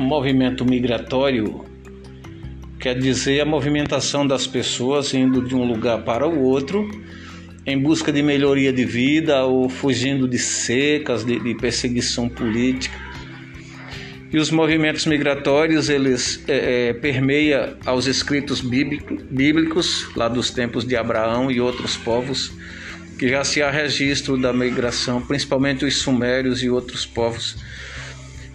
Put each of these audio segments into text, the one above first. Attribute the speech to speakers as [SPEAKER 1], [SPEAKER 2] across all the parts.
[SPEAKER 1] movimento migratório quer dizer a movimentação das pessoas indo de um lugar para o outro em busca de melhoria de vida ou fugindo de secas, de, de perseguição política. E os movimentos migratórios eles é, é, permeia aos escritos bíblico, bíblicos lá dos tempos de Abraão e outros povos que já se há registro da migração, principalmente os sumérios e outros povos.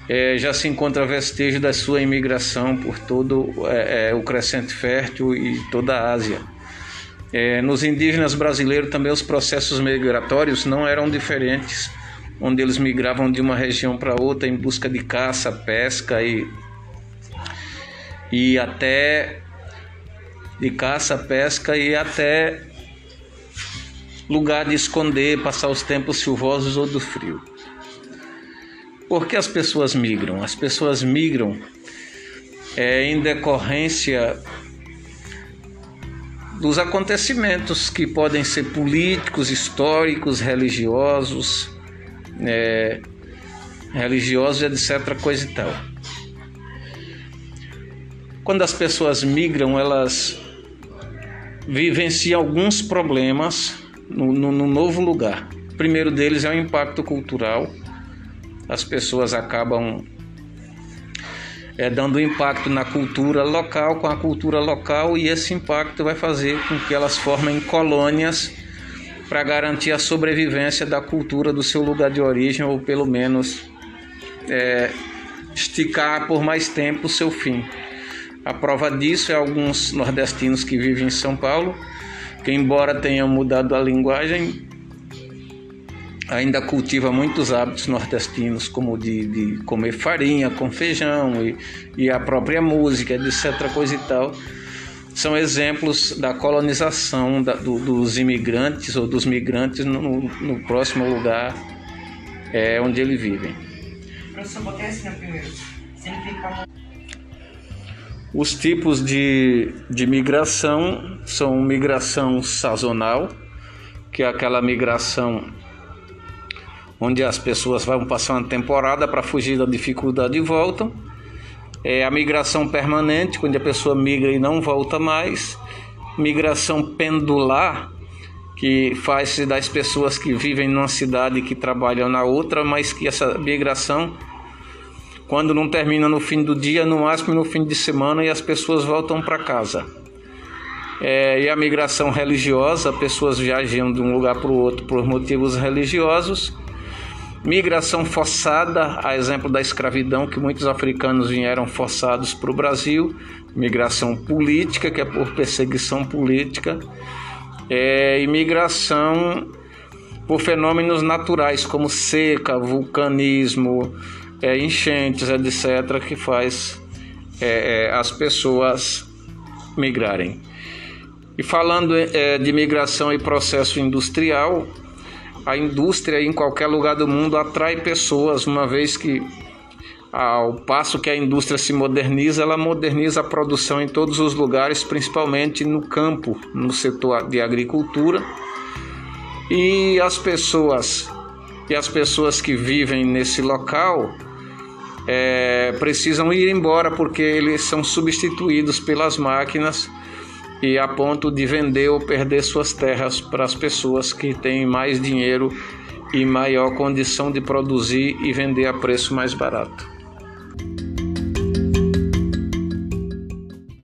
[SPEAKER 1] É, já se encontra vestígio da sua imigração por todo é, é, o crescente fértil e toda a Ásia. É, nos indígenas brasileiros também os processos migratórios não eram diferentes, onde eles migravam de uma região para outra em busca de caça, pesca e, e até de caça, pesca e até lugar de esconder, passar os tempos chuvosos ou do frio. Por que as pessoas migram? As pessoas migram é, em decorrência dos acontecimentos que podem ser políticos, históricos, religiosos, é, religiosos, etc. coisa e tal. Quando as pessoas migram, elas vivenciam alguns problemas no, no, no novo lugar. O primeiro deles é o impacto cultural. As pessoas acabam é, dando impacto na cultura local com a cultura local e esse impacto vai fazer com que elas formem colônias para garantir a sobrevivência da cultura do seu lugar de origem ou pelo menos é, esticar por mais tempo o seu fim. A prova disso é alguns nordestinos que vivem em São Paulo que embora tenha mudado a linguagem, ainda cultiva muitos hábitos nordestinos, como de, de comer farinha com feijão e, e, a própria música, etc. coisa e tal. São exemplos da colonização da, do, dos imigrantes ou dos migrantes no, no próximo lugar é, onde eles vivem. Professor, botei assim primeiro. Significa os tipos de, de migração são migração sazonal, que é aquela migração onde as pessoas vão passar uma temporada para fugir da dificuldade e voltam. É a migração permanente, quando a pessoa migra e não volta mais. Migração pendular, que faz-se das pessoas que vivem numa cidade e que trabalham na outra, mas que essa migração quando não termina no fim do dia, no máximo no fim de semana e as pessoas voltam para casa. É, e a migração religiosa, pessoas viajam de um lugar para o outro por motivos religiosos. Migração forçada, a exemplo da escravidão, que muitos africanos vieram forçados para o Brasil. Migração política, que é por perseguição política. É, e migração por fenômenos naturais, como seca, vulcanismo, é, enchentes, etc., que faz é, é, as pessoas migrarem. E falando é, de migração e processo industrial, a indústria em qualquer lugar do mundo atrai pessoas, uma vez que ao passo que a indústria se moderniza, ela moderniza a produção em todos os lugares, principalmente no campo, no setor de agricultura. E as pessoas e as pessoas que vivem nesse local é, precisam ir embora porque eles são substituídos pelas máquinas e a ponto de vender ou perder suas terras para as pessoas que têm mais dinheiro e maior condição de produzir e vender a preço mais barato.